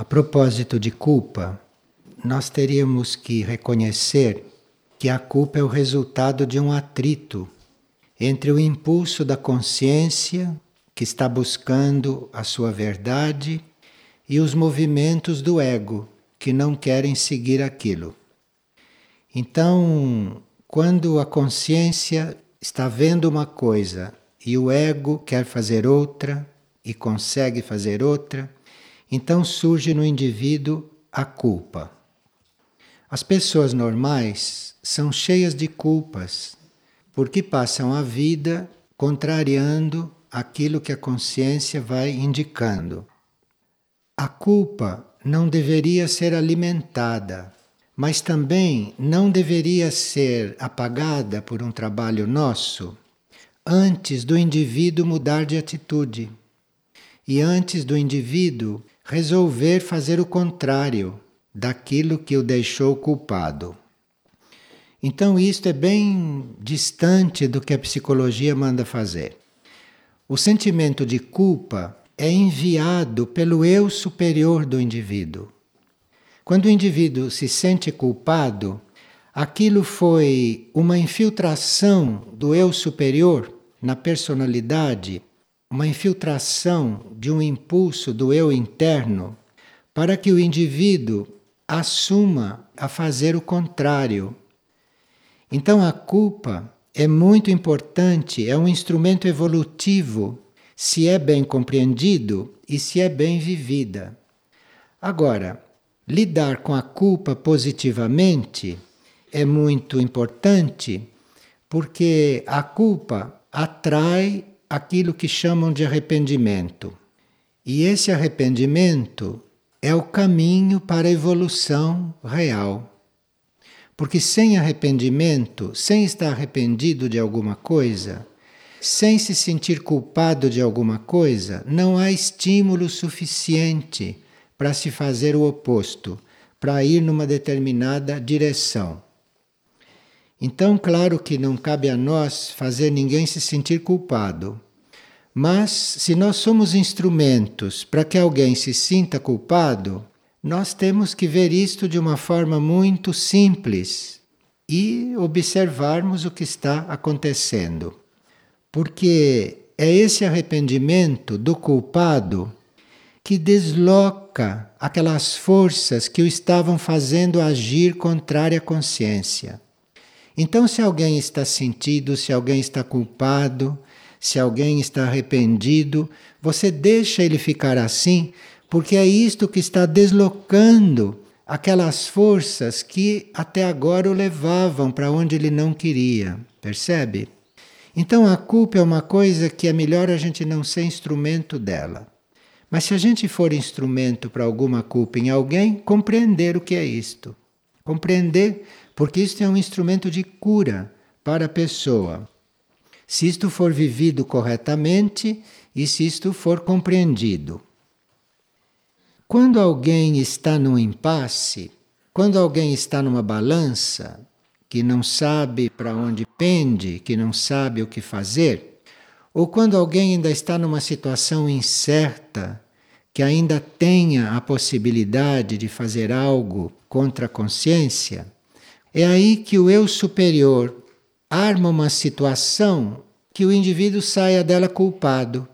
A propósito de culpa, nós teríamos que reconhecer que a culpa é o resultado de um atrito entre o impulso da consciência, que está buscando a sua verdade, e os movimentos do ego, que não querem seguir aquilo. Então, quando a consciência está vendo uma coisa e o ego quer fazer outra e consegue fazer outra, então surge no indivíduo a culpa. As pessoas normais são cheias de culpas, porque passam a vida contrariando aquilo que a consciência vai indicando. A culpa não deveria ser alimentada, mas também não deveria ser apagada por um trabalho nosso antes do indivíduo mudar de atitude e antes do indivíduo resolver fazer o contrário daquilo que o deixou culpado. Então, isto é bem distante do que a psicologia manda fazer. O sentimento de culpa é enviado pelo eu superior do indivíduo. Quando o indivíduo se sente culpado, aquilo foi uma infiltração do eu superior na personalidade uma infiltração de um impulso do eu interno para que o indivíduo assuma a fazer o contrário. Então a culpa é muito importante, é um instrumento evolutivo, se é bem compreendido e se é bem vivida. Agora, lidar com a culpa positivamente é muito importante porque a culpa atrai aquilo que chamam de arrependimento. E esse arrependimento é o caminho para a evolução real. Porque sem arrependimento, sem estar arrependido de alguma coisa, sem se sentir culpado de alguma coisa, não há estímulo suficiente para se fazer o oposto, para ir numa determinada direção. Então, claro que não cabe a nós fazer ninguém se sentir culpado. Mas, se nós somos instrumentos para que alguém se sinta culpado, nós temos que ver isto de uma forma muito simples e observarmos o que está acontecendo. Porque é esse arrependimento do culpado que desloca aquelas forças que o estavam fazendo agir contrária à consciência. Então, se alguém está sentido, se alguém está culpado, se alguém está arrependido, você deixa ele ficar assim, porque é isto que está deslocando aquelas forças que até agora o levavam para onde ele não queria. Percebe? Então a culpa é uma coisa que é melhor a gente não ser instrumento dela. Mas se a gente for instrumento para alguma culpa em alguém, compreender o que é isto. Compreender porque isto é um instrumento de cura para a pessoa. Se isto for vivido corretamente e se isto for compreendido. Quando alguém está num impasse, quando alguém está numa balança, que não sabe para onde pende, que não sabe o que fazer, ou quando alguém ainda está numa situação incerta, que ainda tenha a possibilidade de fazer algo contra a consciência, é aí que o eu superior arma uma situação que o indivíduo saia dela culpado.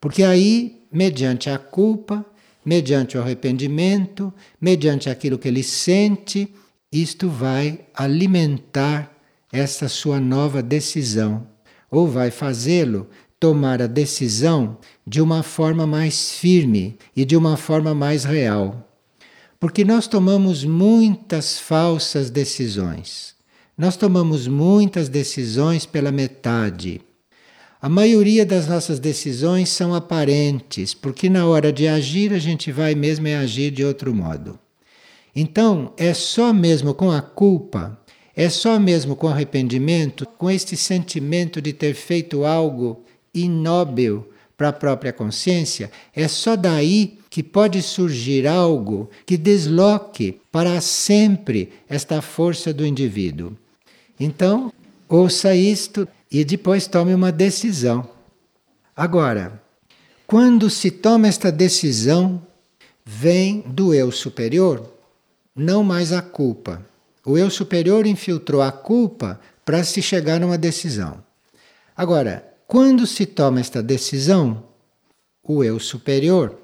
Porque aí, mediante a culpa, mediante o arrependimento, mediante aquilo que ele sente, isto vai alimentar essa sua nova decisão, ou vai fazê-lo tomar a decisão de uma forma mais firme e de uma forma mais real. Porque nós tomamos muitas falsas decisões. Nós tomamos muitas decisões pela metade. A maioria das nossas decisões são aparentes, porque na hora de agir a gente vai mesmo é agir de outro modo. Então, é só mesmo com a culpa, é só mesmo com arrependimento, com este sentimento de ter feito algo inóbil para a própria consciência, é só daí que pode surgir algo que desloque para sempre esta força do indivíduo. Então, ouça isto e depois tome uma decisão. Agora, quando se toma esta decisão, vem do eu superior, não mais a culpa. O eu superior infiltrou a culpa para se chegar numa decisão. Agora, quando se toma esta decisão, o eu superior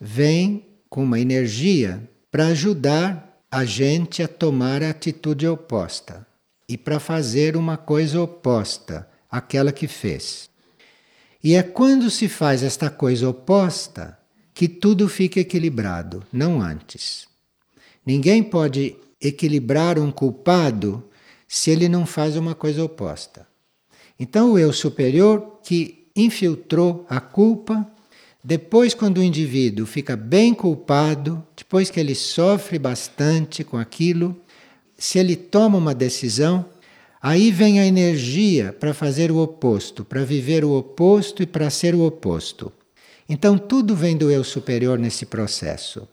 vem com uma energia para ajudar a gente a tomar a atitude oposta e para fazer uma coisa oposta àquela que fez. E é quando se faz esta coisa oposta que tudo fica equilibrado, não antes. Ninguém pode equilibrar um culpado se ele não faz uma coisa oposta. Então, o eu superior que infiltrou a culpa, depois, quando o indivíduo fica bem culpado, depois que ele sofre bastante com aquilo, se ele toma uma decisão, aí vem a energia para fazer o oposto, para viver o oposto e para ser o oposto. Então tudo vem do eu superior nesse processo.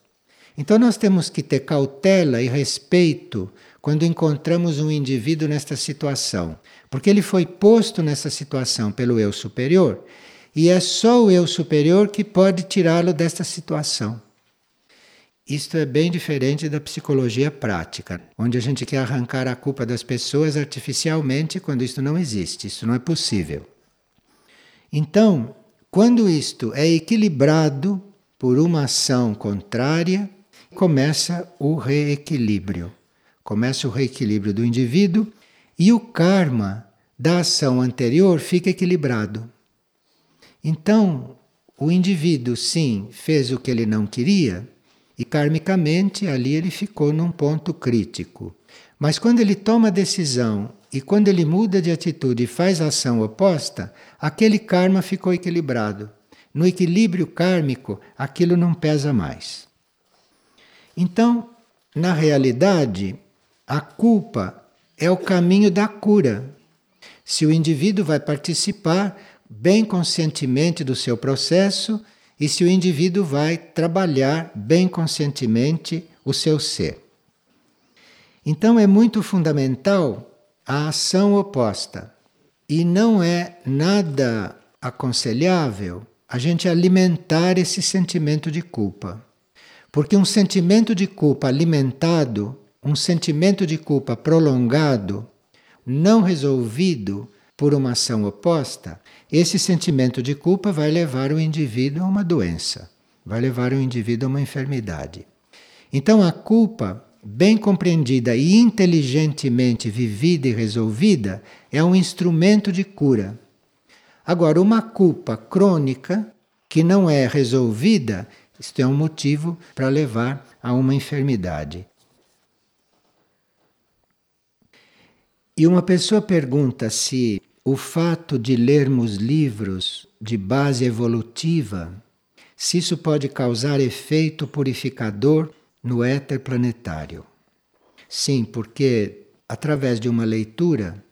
Então nós temos que ter cautela e respeito quando encontramos um indivíduo nesta situação, porque ele foi posto nessa situação pelo eu superior e é só o eu superior que pode tirá-lo desta situação. Isto é bem diferente da psicologia prática, onde a gente quer arrancar a culpa das pessoas artificialmente quando isto não existe, isso não é possível. Então, quando isto é equilibrado por uma ação contrária, começa o reequilíbrio. Começa o reequilíbrio do indivíduo e o karma da ação anterior fica equilibrado. Então, o indivíduo, sim, fez o que ele não queria, e karmicamente ali ele ficou num ponto crítico. Mas quando ele toma a decisão e quando ele muda de atitude e faz a ação oposta, aquele karma ficou equilibrado. No equilíbrio kármico, aquilo não pesa mais. Então, na realidade, a culpa é o caminho da cura. Se o indivíduo vai participar bem conscientemente do seu processo, e se o indivíduo vai trabalhar bem conscientemente o seu ser. Então é muito fundamental a ação oposta. E não é nada aconselhável a gente alimentar esse sentimento de culpa. Porque um sentimento de culpa alimentado, um sentimento de culpa prolongado, não resolvido por uma ação oposta, esse sentimento de culpa vai levar o indivíduo a uma doença, vai levar o indivíduo a uma enfermidade. Então a culpa, bem compreendida e inteligentemente vivida e resolvida, é um instrumento de cura. Agora, uma culpa crônica que não é resolvida, isto é um motivo para levar a uma enfermidade. E uma pessoa pergunta se o fato de lermos livros de base evolutiva, se isso pode causar efeito purificador no éter planetário. Sim, porque através de uma leitura,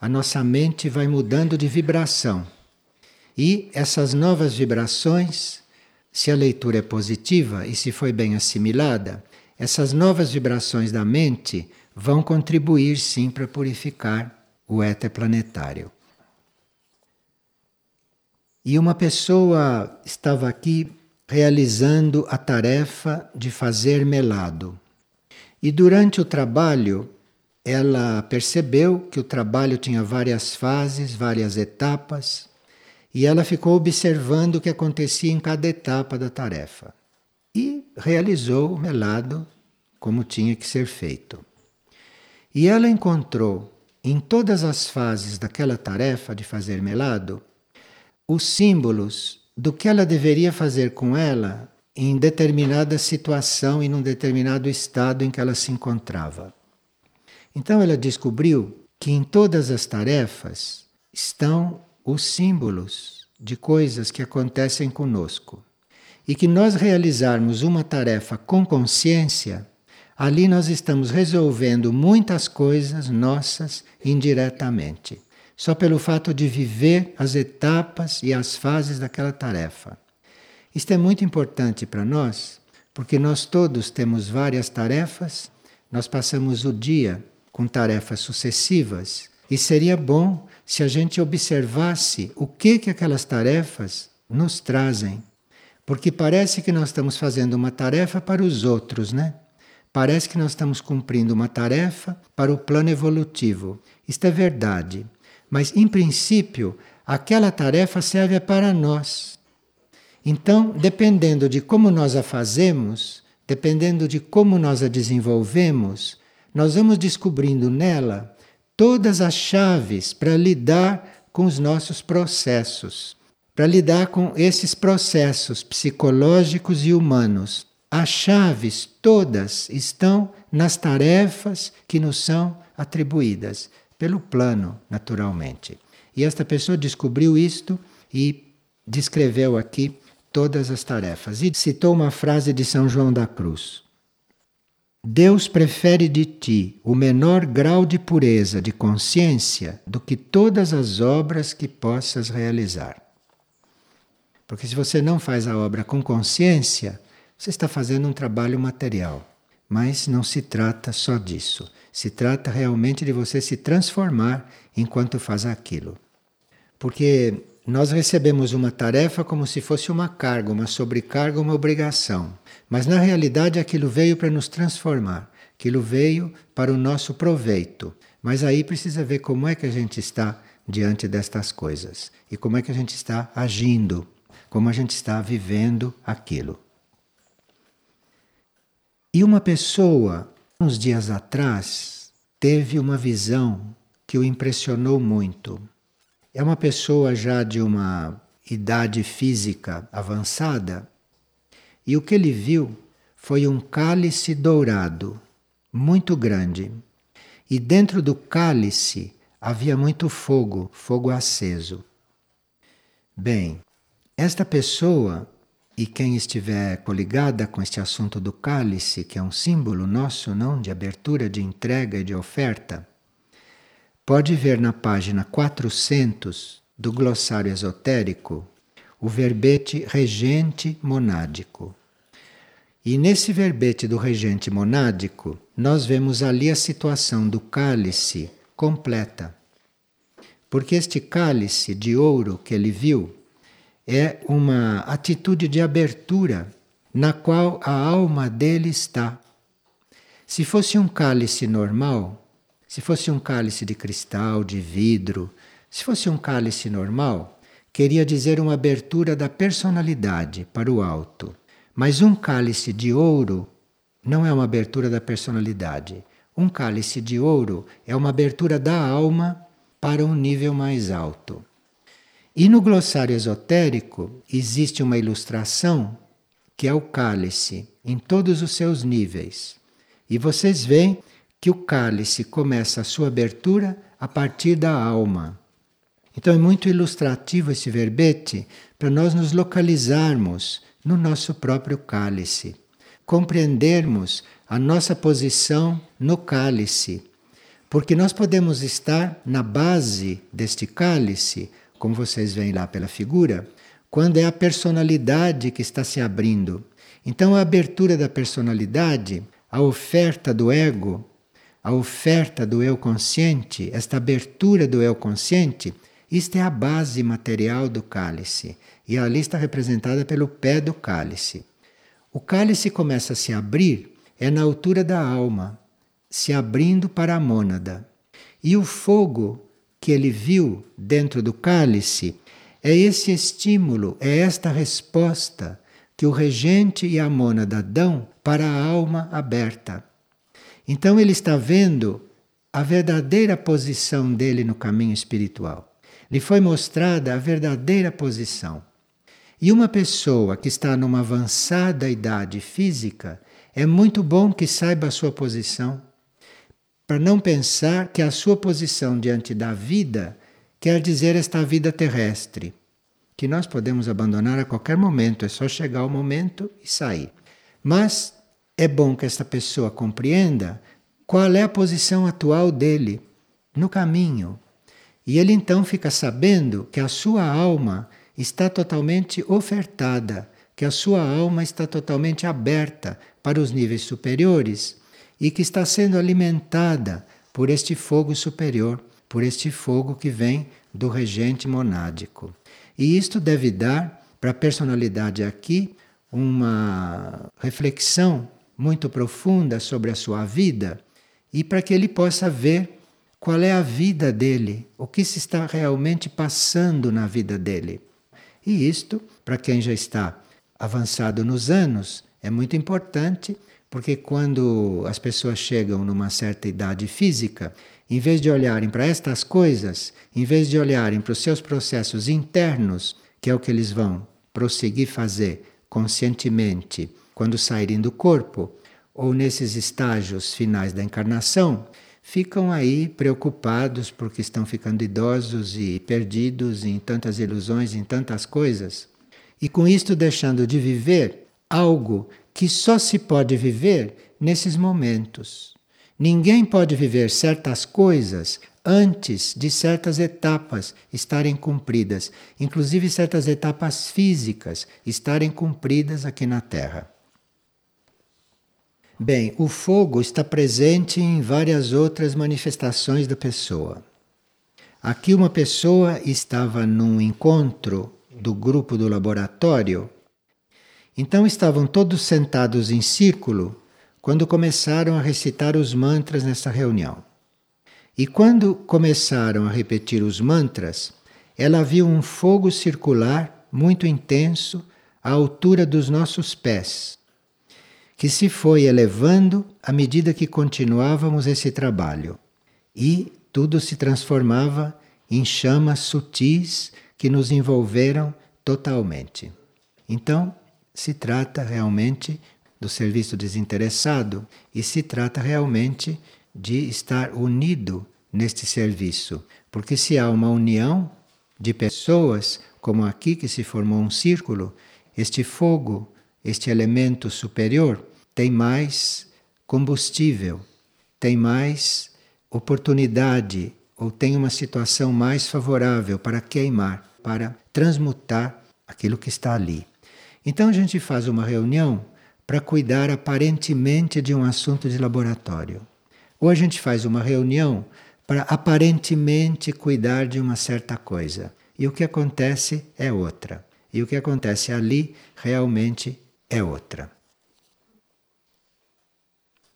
a nossa mente vai mudando de vibração. E essas novas vibrações, se a leitura é positiva e se foi bem assimilada, essas novas vibrações da mente vão contribuir sim para purificar o éter planetário. E uma pessoa estava aqui realizando a tarefa de fazer melado. E durante o trabalho, ela percebeu que o trabalho tinha várias fases, várias etapas, e ela ficou observando o que acontecia em cada etapa da tarefa. E realizou o melado como tinha que ser feito. E ela encontrou em todas as fases daquela tarefa de fazer melado os símbolos do que ela deveria fazer com ela em determinada situação e num determinado estado em que ela se encontrava. Então ela descobriu que em todas as tarefas estão os símbolos de coisas que acontecem conosco. E que nós realizarmos uma tarefa com consciência, ali nós estamos resolvendo muitas coisas nossas indiretamente só pelo fato de viver as etapas e as fases daquela tarefa. Isto é muito importante para nós, porque nós todos temos várias tarefas, nós passamos o dia com tarefas sucessivas e seria bom se a gente observasse o que que aquelas tarefas nos trazem, Porque parece que nós estamos fazendo uma tarefa para os outros, né? Parece que nós estamos cumprindo uma tarefa para o plano evolutivo. Isto é verdade. Mas, em princípio, aquela tarefa serve para nós. Então, dependendo de como nós a fazemos, dependendo de como nós a desenvolvemos, nós vamos descobrindo nela todas as chaves para lidar com os nossos processos, para lidar com esses processos psicológicos e humanos. As chaves todas estão nas tarefas que nos são atribuídas pelo plano, naturalmente. E esta pessoa descobriu isto e descreveu aqui todas as tarefas. E citou uma frase de São João da Cruz: Deus prefere de ti o menor grau de pureza de consciência do que todas as obras que possas realizar. Porque se você não faz a obra com consciência, você está fazendo um trabalho material. Mas não se trata só disso. Se trata realmente de você se transformar enquanto faz aquilo. Porque nós recebemos uma tarefa como se fosse uma carga, uma sobrecarga, uma obrigação. Mas na realidade aquilo veio para nos transformar, aquilo veio para o nosso proveito. Mas aí precisa ver como é que a gente está diante destas coisas e como é que a gente está agindo, como a gente está vivendo aquilo. E uma pessoa, uns dias atrás, teve uma visão que o impressionou muito. É uma pessoa já de uma idade física avançada e o que ele viu foi um cálice dourado, muito grande. E dentro do cálice havia muito fogo, fogo aceso. Bem, esta pessoa e quem estiver coligada com este assunto do cálice, que é um símbolo nosso, não, de abertura, de entrega e de oferta, pode ver na página 400 do glossário esotérico o verbete regente monádico. E nesse verbete do regente monádico, nós vemos ali a situação do cálice completa. Porque este cálice de ouro que ele viu é uma atitude de abertura na qual a alma dele está. Se fosse um cálice normal, se fosse um cálice de cristal, de vidro, se fosse um cálice normal, queria dizer uma abertura da personalidade para o alto. Mas um cálice de ouro não é uma abertura da personalidade. Um cálice de ouro é uma abertura da alma para um nível mais alto. E no glossário esotérico existe uma ilustração que é o cálice em todos os seus níveis. E vocês veem que o cálice começa a sua abertura a partir da alma. Então é muito ilustrativo esse verbete para nós nos localizarmos no nosso próprio cálice, compreendermos a nossa posição no cálice, porque nós podemos estar na base deste cálice, como vocês veem lá pela figura, quando é a personalidade que está se abrindo. Então a abertura da personalidade, a oferta do ego, a oferta do eu consciente, esta abertura do eu consciente, isto é a base material do cálice. E ali está representada pelo pé do cálice. O cálice começa a se abrir, é na altura da alma, se abrindo para a mônada. E o fogo que ele viu dentro do cálice é esse estímulo, é esta resposta que o regente e a mônada dão para a alma aberta. Então ele está vendo a verdadeira posição dele no caminho espiritual. Lhe foi mostrada a verdadeira posição. E uma pessoa que está numa avançada idade física, é muito bom que saiba a sua posição, para não pensar que a sua posição diante da vida quer dizer esta vida terrestre, que nós podemos abandonar a qualquer momento, é só chegar o momento e sair. Mas é bom que esta pessoa compreenda qual é a posição atual dele no caminho. E ele então fica sabendo que a sua alma está totalmente ofertada, que a sua alma está totalmente aberta para os níveis superiores e que está sendo alimentada por este fogo superior, por este fogo que vem do regente monádico. E isto deve dar para a personalidade aqui uma reflexão muito profunda sobre a sua vida e para que ele possa ver qual é a vida dele, o que se está realmente passando na vida dele. E isto, para quem já está avançado nos anos, é muito importante, porque quando as pessoas chegam numa certa idade física, em vez de olharem para estas coisas, em vez de olharem para os seus processos internos, que é o que eles vão prosseguir fazer conscientemente quando saírem do corpo, ou nesses estágios finais da encarnação, ficam aí preocupados porque estão ficando idosos e perdidos em tantas ilusões, em tantas coisas, e com isto deixando de viver algo que só se pode viver nesses momentos. Ninguém pode viver certas coisas antes de certas etapas estarem cumpridas, inclusive certas etapas físicas estarem cumpridas aqui na Terra. Bem, o fogo está presente em várias outras manifestações da pessoa. Aqui, uma pessoa estava num encontro do grupo do laboratório, então estavam todos sentados em círculo quando começaram a recitar os mantras nessa reunião. E quando começaram a repetir os mantras, ela viu um fogo circular muito intenso à altura dos nossos pés, que se foi elevando à medida que continuávamos esse trabalho. E tudo se transformava em chamas sutis que nos envolveram totalmente. Então, se trata realmente do serviço desinteressado e se trata realmente de estar unido neste serviço. Porque se há uma união de pessoas, como aqui que se formou um círculo, este fogo, este elemento superior, tem mais combustível, tem mais oportunidade ou tem uma situação mais favorável para queimar, para transmutar aquilo que está ali. Então a gente faz uma reunião para cuidar aparentemente de um assunto de laboratório. Ou a gente faz uma reunião para aparentemente cuidar de uma certa coisa. E o que acontece é outra. E o que acontece ali realmente é outra.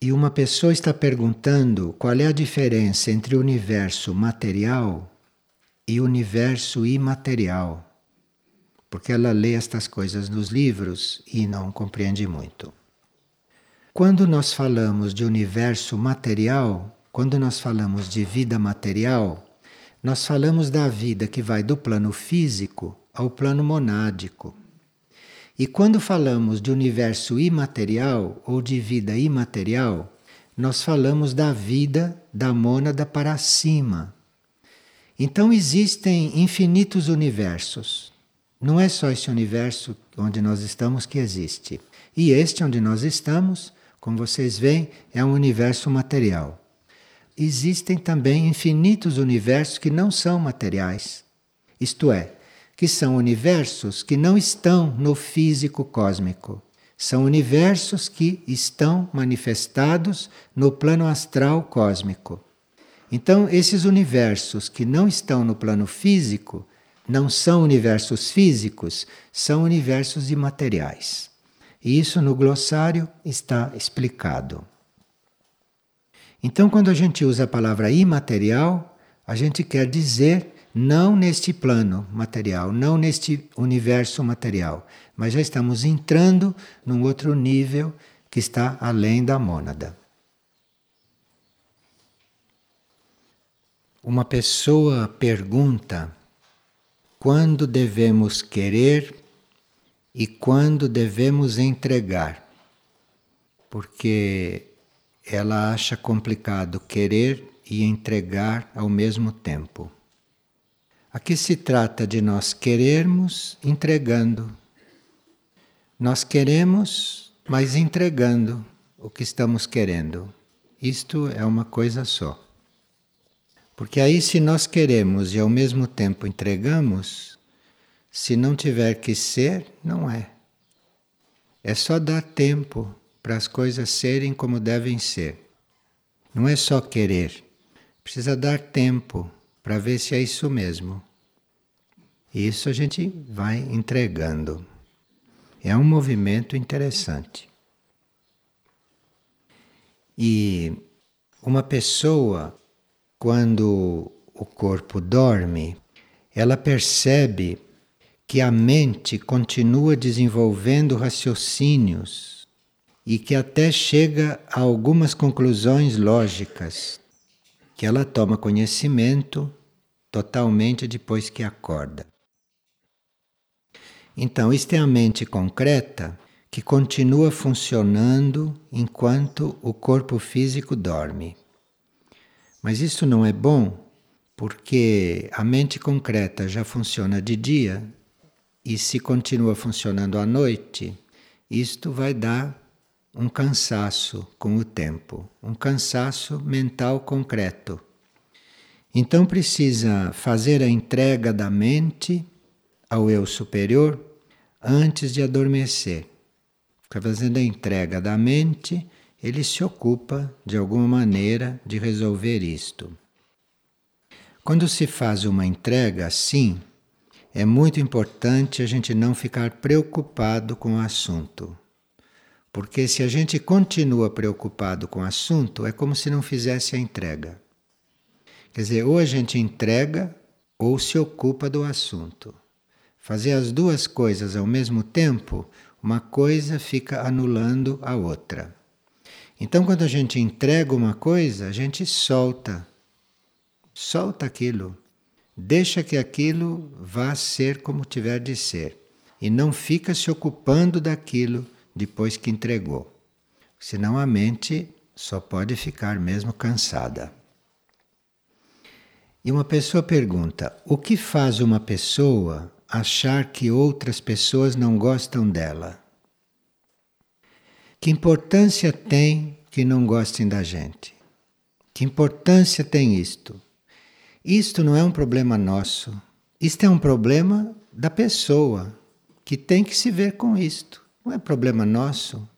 E uma pessoa está perguntando qual é a diferença entre o universo material e o universo imaterial porque ela lê estas coisas nos livros e não compreende muito. Quando nós falamos de universo material, quando nós falamos de vida material, nós falamos da vida que vai do plano físico ao plano monádico. E quando falamos de universo imaterial ou de vida imaterial, nós falamos da vida da mônada para cima. Então existem infinitos universos. Não é só esse universo onde nós estamos que existe. E este onde nós estamos, como vocês veem, é um universo material. Existem também infinitos universos que não são materiais. Isto é, que são universos que não estão no físico cósmico. São universos que estão manifestados no plano astral cósmico. Então, esses universos que não estão no plano físico não são universos físicos, são universos imateriais. E isso no glossário está explicado. Então, quando a gente usa a palavra imaterial, a gente quer dizer não neste plano material, não neste universo material, mas já estamos entrando num outro nível que está além da mônada. Uma pessoa pergunta quando devemos querer e quando devemos entregar. Porque ela acha complicado querer e entregar ao mesmo tempo. Aqui se trata de nós querermos entregando. Nós queremos, mas entregando o que estamos querendo. Isto é uma coisa só. Porque aí, se nós queremos e ao mesmo tempo entregamos, se não tiver que ser, não é. É só dar tempo para as coisas serem como devem ser. Não é só querer, precisa dar tempo para ver se é isso mesmo. E isso a gente vai entregando. É um movimento interessante. E uma pessoa, quando o corpo dorme, ela percebe que a mente continua desenvolvendo raciocínios e que até chega a algumas conclusões lógicas, que ela toma conhecimento totalmente depois que acorda. Então, isto é a mente concreta que continua funcionando enquanto o corpo físico dorme. Mas isso não é bom porque a mente concreta já funciona de dia e se continua funcionando à noite, isto vai dar um cansaço com o tempo, um cansaço mental concreto. Então precisa fazer a entrega da mente ao eu superior antes de adormecer. Fica fazendo a entrega da mente, ele se ocupa de alguma maneira de resolver isto. Quando se faz uma entrega assim, é muito importante a gente não ficar preocupado com o assunto. Porque se a gente continua preocupado com o assunto, é como se não fizesse a entrega. Quer dizer, ou a gente entrega ou se ocupa do assunto. Fazer as duas coisas ao mesmo tempo, uma coisa fica anulando a outra. Então, quando a gente entrega uma coisa, a gente solta. Solta aquilo. Deixa que aquilo vá ser como tiver de ser. E não fica se ocupando daquilo depois que entregou. Senão a mente só pode ficar mesmo cansada. E uma pessoa pergunta: o que faz uma pessoa achar que outras pessoas não gostam dela? Que importância tem que não gostem da gente? Que importância tem isto? Isto não é um problema nosso. Isto é um problema da pessoa que tem que se ver com isto. Não é problema nosso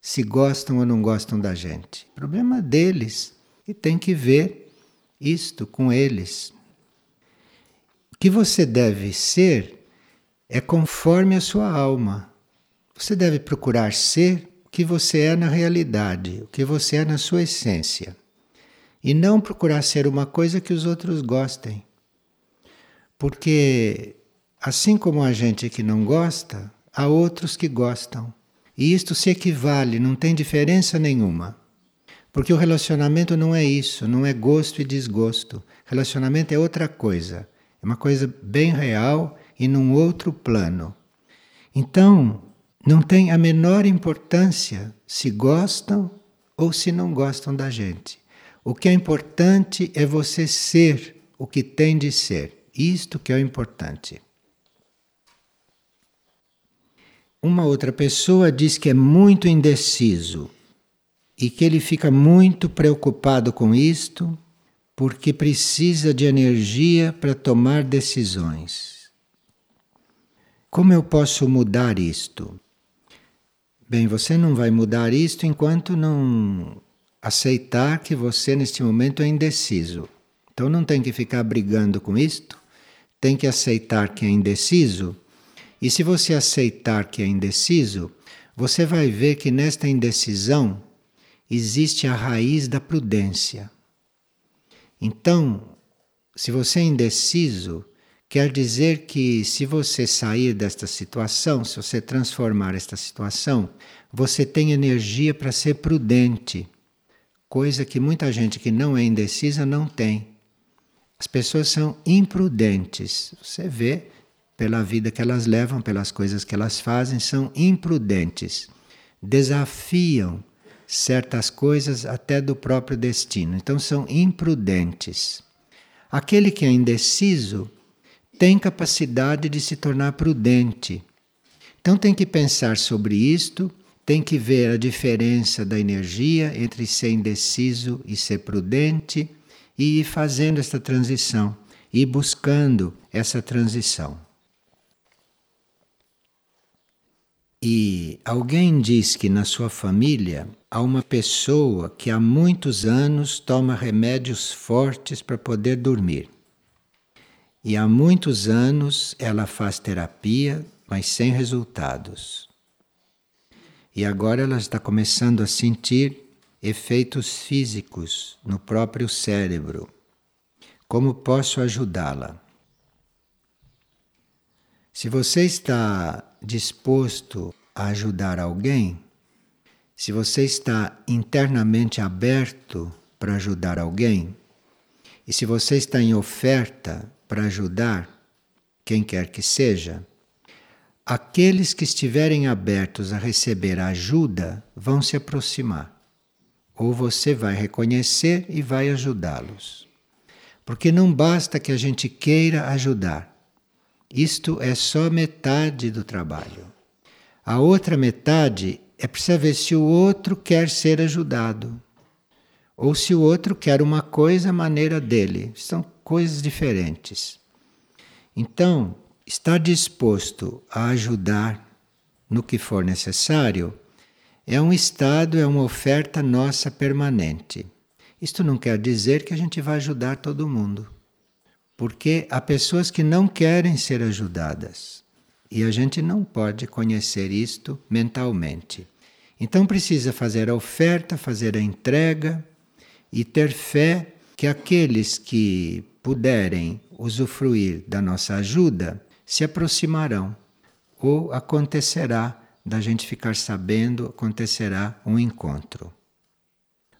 se gostam ou não gostam da gente. Problema deles e tem que ver isto com eles. O que você deve ser é conforme a sua alma. Você deve procurar ser que você é na realidade, o que você é na sua essência. E não procurar ser uma coisa que os outros gostem. Porque, assim como a gente que não gosta, há outros que gostam. E isto se equivale, não tem diferença nenhuma. Porque o relacionamento não é isso, não é gosto e desgosto. Relacionamento é outra coisa. É uma coisa bem real e num outro plano. Então, não tem a menor importância se gostam ou se não gostam da gente. O que é importante é você ser o que tem de ser. Isto que é o importante. Uma outra pessoa diz que é muito indeciso e que ele fica muito preocupado com isto porque precisa de energia para tomar decisões. Como eu posso mudar isto? Bem, você não vai mudar isto enquanto não aceitar que você neste momento é indeciso. Então não tem que ficar brigando com isto, tem que aceitar que é indeciso. E se você aceitar que é indeciso, você vai ver que nesta indecisão existe a raiz da prudência. Então, se você é indeciso, quer dizer que se você sair desta situação, se você transformar esta situação, você tem energia para ser prudente, coisa que muita gente que não é indecisa não tem. As pessoas são imprudentes. Você vê pela vida que elas levam, pelas coisas que elas fazem, são imprudentes. Desafiam certas coisas até do próprio destino. Então são imprudentes. Aquele que é indeciso tem capacidade de se tornar prudente. Então tem que pensar sobre isto, tem que ver a diferença da energia entre ser indeciso e ser prudente e ir fazendo esta transição, e buscando essa transição. E alguém diz que na sua família há uma pessoa que há muitos anos toma remédios fortes para poder dormir. E há muitos anos ela faz terapia, mas sem resultados. E agora ela está começando a sentir efeitos físicos no próprio cérebro. Como posso ajudá-la? Se você está disposto a ajudar alguém, se você está internamente aberto para ajudar alguém, e se você está em oferta para ajudar quem quer que seja, aqueles que estiverem abertos a receber ajuda vão se aproximar. Ou você vai reconhecer e vai ajudá-los. Porque não basta que a gente queira ajudar. Isto é só metade do trabalho. A outra metade é precisa ver se o outro quer ser ajudado. Ou se o outro quer uma coisa à maneira dele. São coisas diferentes. Então, estar disposto a ajudar no que for necessário é um estado, é uma oferta nossa permanente. Isto não quer dizer que a gente vai ajudar todo mundo. Porque há pessoas que não querem ser ajudadas. E a gente não pode conhecer isto mentalmente. Então precisa fazer a oferta, fazer a entrega e ter fé que aqueles que puderem usufruir da nossa ajuda se aproximarão ou acontecerá da gente ficar sabendo, acontecerá um encontro.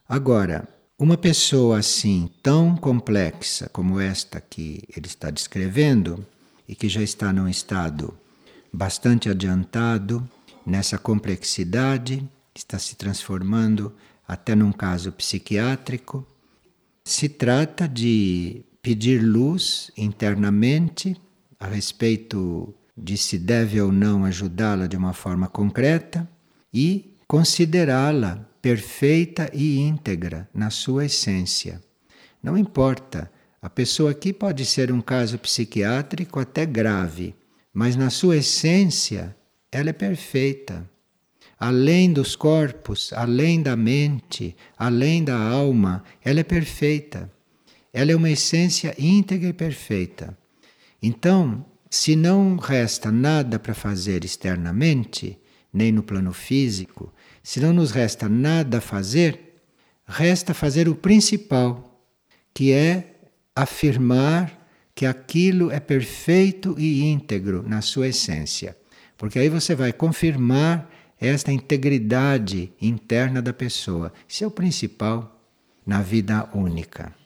Agora, uma pessoa assim tão complexa como esta que ele está descrevendo e que já está num estado bastante adiantado nessa complexidade, está se transformando até num caso psiquiátrico. Se trata de pedir luz internamente a respeito de se deve ou não ajudá-la de uma forma concreta e considerá-la perfeita e íntegra na sua essência. Não importa, a pessoa aqui pode ser um caso psiquiátrico até grave, mas na sua essência ela é perfeita. Além dos corpos, além da mente, além da alma, ela é perfeita. Ela é uma essência íntegra e perfeita. Então, se não resta nada para fazer externamente, nem no plano físico, se não nos resta nada a fazer, resta fazer o principal, que é afirmar que aquilo é perfeito e íntegro na sua essência. Porque aí você vai confirmar esta integridade interna da pessoa. Isso é o principal na vida única.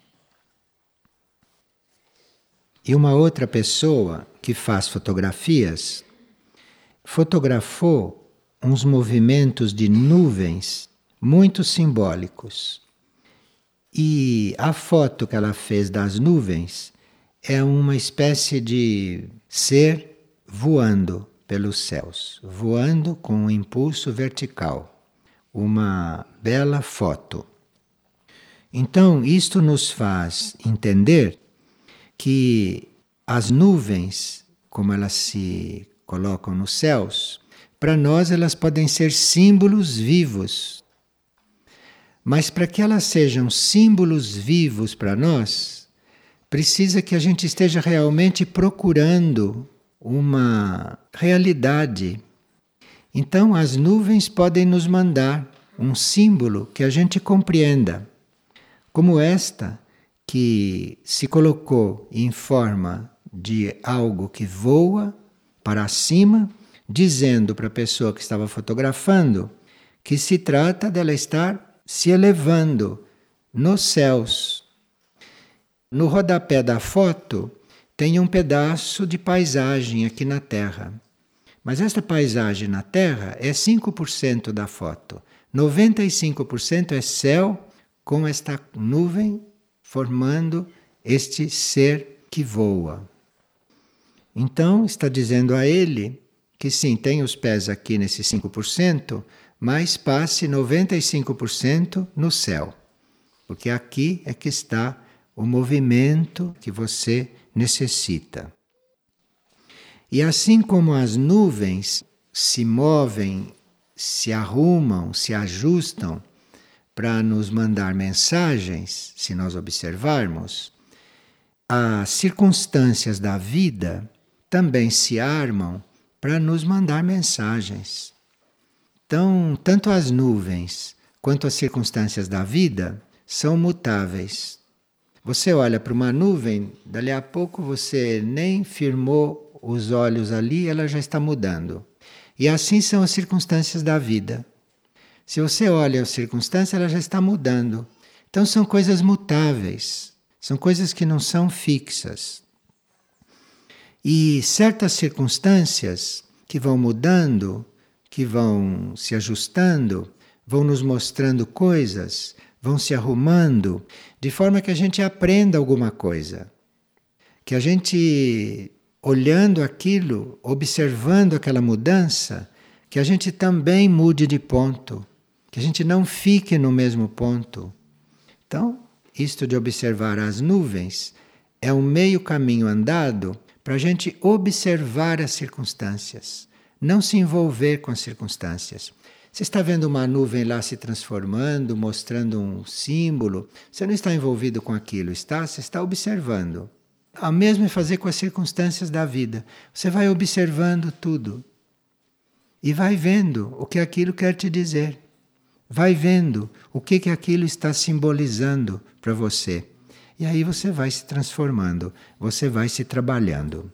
E uma outra pessoa que faz fotografias fotografou uns movimentos de nuvens muito simbólicos. E a foto que ela fez das nuvens é uma espécie de ser voando pelos céus, voando com um impulso vertical. Uma bela foto. Então, isto nos faz entender que as nuvens, como elas se colocam nos céus, para nós elas podem ser símbolos vivos. Mas para que elas sejam símbolos vivos para nós, precisa que a gente esteja realmente procurando uma realidade. Então, as nuvens podem nos mandar um símbolo que a gente compreenda, como esta que se colocou em forma de algo que voa para cima, dizendo para a pessoa que estava fotografando que se trata dela estar se elevando nos céus, no rodapé da foto tem um pedaço de paisagem aqui na Terra. Mas esta paisagem na Terra é 5% da foto. 95% é céu com esta nuvem formando este ser que voa. Então está dizendo a ele que sim, tem os pés aqui nesse 5%, mas passe 95% no céu. Porque aqui é que está o movimento que você necessita. E assim como as nuvens se movem, se arrumam, se ajustam para nos mandar mensagens, se nós observarmos, as circunstâncias da vida também se armam para nos mandar mensagens. Então, tanto as nuvens quanto as circunstâncias da vida são mutáveis. Você olha para uma nuvem, dali a pouco você nem firmou os olhos ali, ela já está mudando. E assim são as circunstâncias da vida. Se você olha as circunstâncias, ela já está mudando. Então são coisas mutáveis, são coisas que não são fixas. E certas circunstâncias que vão mudando, que vão se ajustando, vão nos mostrando coisas, vão se arrumando, de forma que a gente aprenda alguma coisa. Que a gente, olhando aquilo, observando aquela mudança, que a gente também mude de ponto, que a gente não fique no mesmo ponto. Então, isto de observar as nuvens é um meio caminho andado para a gente observar as circunstâncias, não se envolver com as circunstâncias. Você está vendo uma nuvem lá se transformando, mostrando um símbolo, você não está envolvido com aquilo, está? Você está observando. A mesmo é fazer com as circunstâncias da vida. Você vai observando tudo e vai vendo o que aquilo quer te dizer. Vai vendo o que, que aquilo está simbolizando para você. E aí você vai se transformando, você vai se trabalhando.